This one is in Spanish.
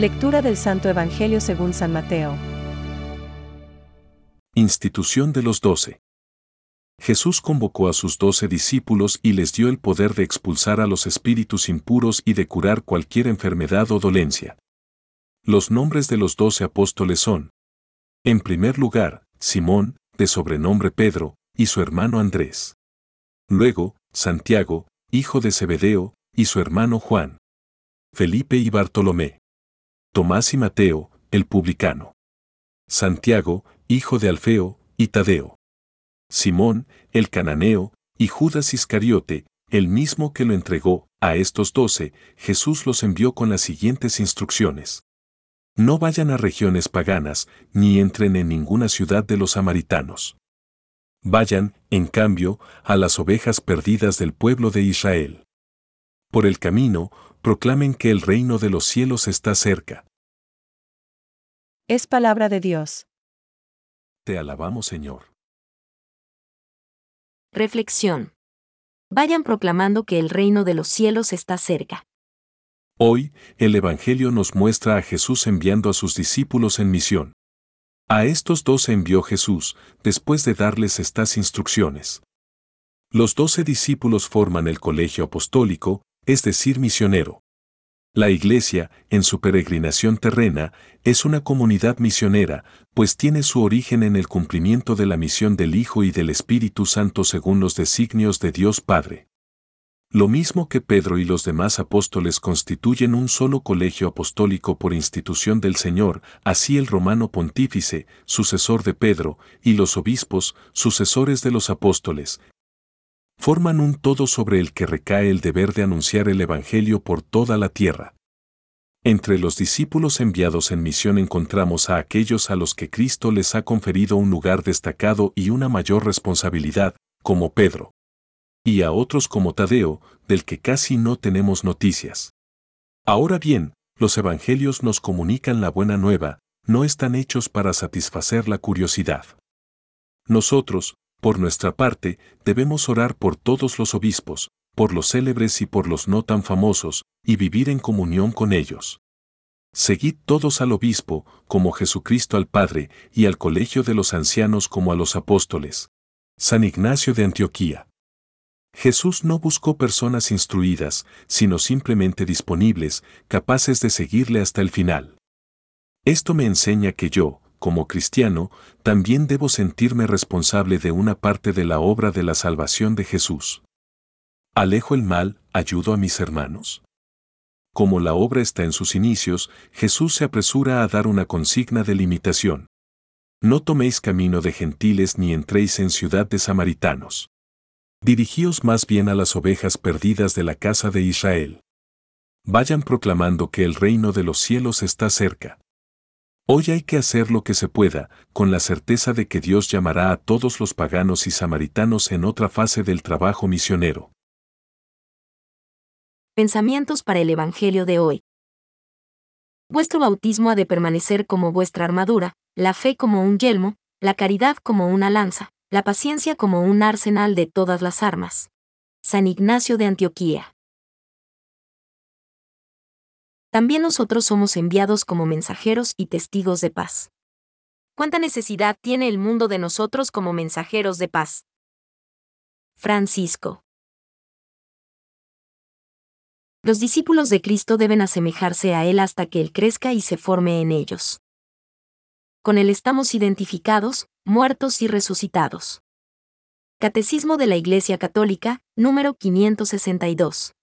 Lectura del Santo Evangelio según San Mateo. Institución de los doce. Jesús convocó a sus doce discípulos y les dio el poder de expulsar a los espíritus impuros y de curar cualquier enfermedad o dolencia. Los nombres de los doce apóstoles son, en primer lugar, Simón, de sobrenombre Pedro, y su hermano Andrés. Luego, Santiago, hijo de Zebedeo, y su hermano Juan. Felipe y Bartolomé. Tomás y Mateo, el publicano. Santiago, hijo de Alfeo, y Tadeo. Simón, el cananeo, y Judas Iscariote, el mismo que lo entregó, a estos doce, Jesús los envió con las siguientes instrucciones. No vayan a regiones paganas, ni entren en ninguna ciudad de los samaritanos. Vayan, en cambio, a las ovejas perdidas del pueblo de Israel. Por el camino, proclamen que el reino de los cielos está cerca. Es palabra de Dios. Te alabamos, Señor. Reflexión. Vayan proclamando que el reino de los cielos está cerca. Hoy, el Evangelio nos muestra a Jesús enviando a sus discípulos en misión. A estos dos envió Jesús, después de darles estas instrucciones. Los doce discípulos forman el colegio apostólico, es decir, misionero. La Iglesia, en su peregrinación terrena, es una comunidad misionera, pues tiene su origen en el cumplimiento de la misión del Hijo y del Espíritu Santo según los designios de Dios Padre. Lo mismo que Pedro y los demás apóstoles constituyen un solo colegio apostólico por institución del Señor, así el romano pontífice, sucesor de Pedro, y los obispos, sucesores de los apóstoles, forman un todo sobre el que recae el deber de anunciar el Evangelio por toda la tierra. Entre los discípulos enviados en misión encontramos a aquellos a los que Cristo les ha conferido un lugar destacado y una mayor responsabilidad, como Pedro y a otros como Tadeo, del que casi no tenemos noticias. Ahora bien, los evangelios nos comunican la buena nueva, no están hechos para satisfacer la curiosidad. Nosotros, por nuestra parte, debemos orar por todos los obispos, por los célebres y por los no tan famosos, y vivir en comunión con ellos. Seguid todos al obispo, como Jesucristo al Padre, y al colegio de los ancianos como a los apóstoles. San Ignacio de Antioquía. Jesús no buscó personas instruidas, sino simplemente disponibles, capaces de seguirle hasta el final. Esto me enseña que yo, como cristiano, también debo sentirme responsable de una parte de la obra de la salvación de Jesús. ¿Alejo el mal, ayudo a mis hermanos? Como la obra está en sus inicios, Jesús se apresura a dar una consigna de limitación. No toméis camino de gentiles ni entréis en ciudad de samaritanos. Dirigíos más bien a las ovejas perdidas de la casa de Israel. Vayan proclamando que el reino de los cielos está cerca. Hoy hay que hacer lo que se pueda, con la certeza de que Dios llamará a todos los paganos y samaritanos en otra fase del trabajo misionero. Pensamientos para el Evangelio de hoy. Vuestro bautismo ha de permanecer como vuestra armadura, la fe como un yelmo, la caridad como una lanza, la paciencia como un arsenal de todas las armas. San Ignacio de Antioquía. También nosotros somos enviados como mensajeros y testigos de paz. ¿Cuánta necesidad tiene el mundo de nosotros como mensajeros de paz? Francisco. Los discípulos de Cristo deben asemejarse a Él hasta que Él crezca y se forme en ellos. Con Él estamos identificados, muertos y resucitados. Catecismo de la Iglesia Católica, número 562.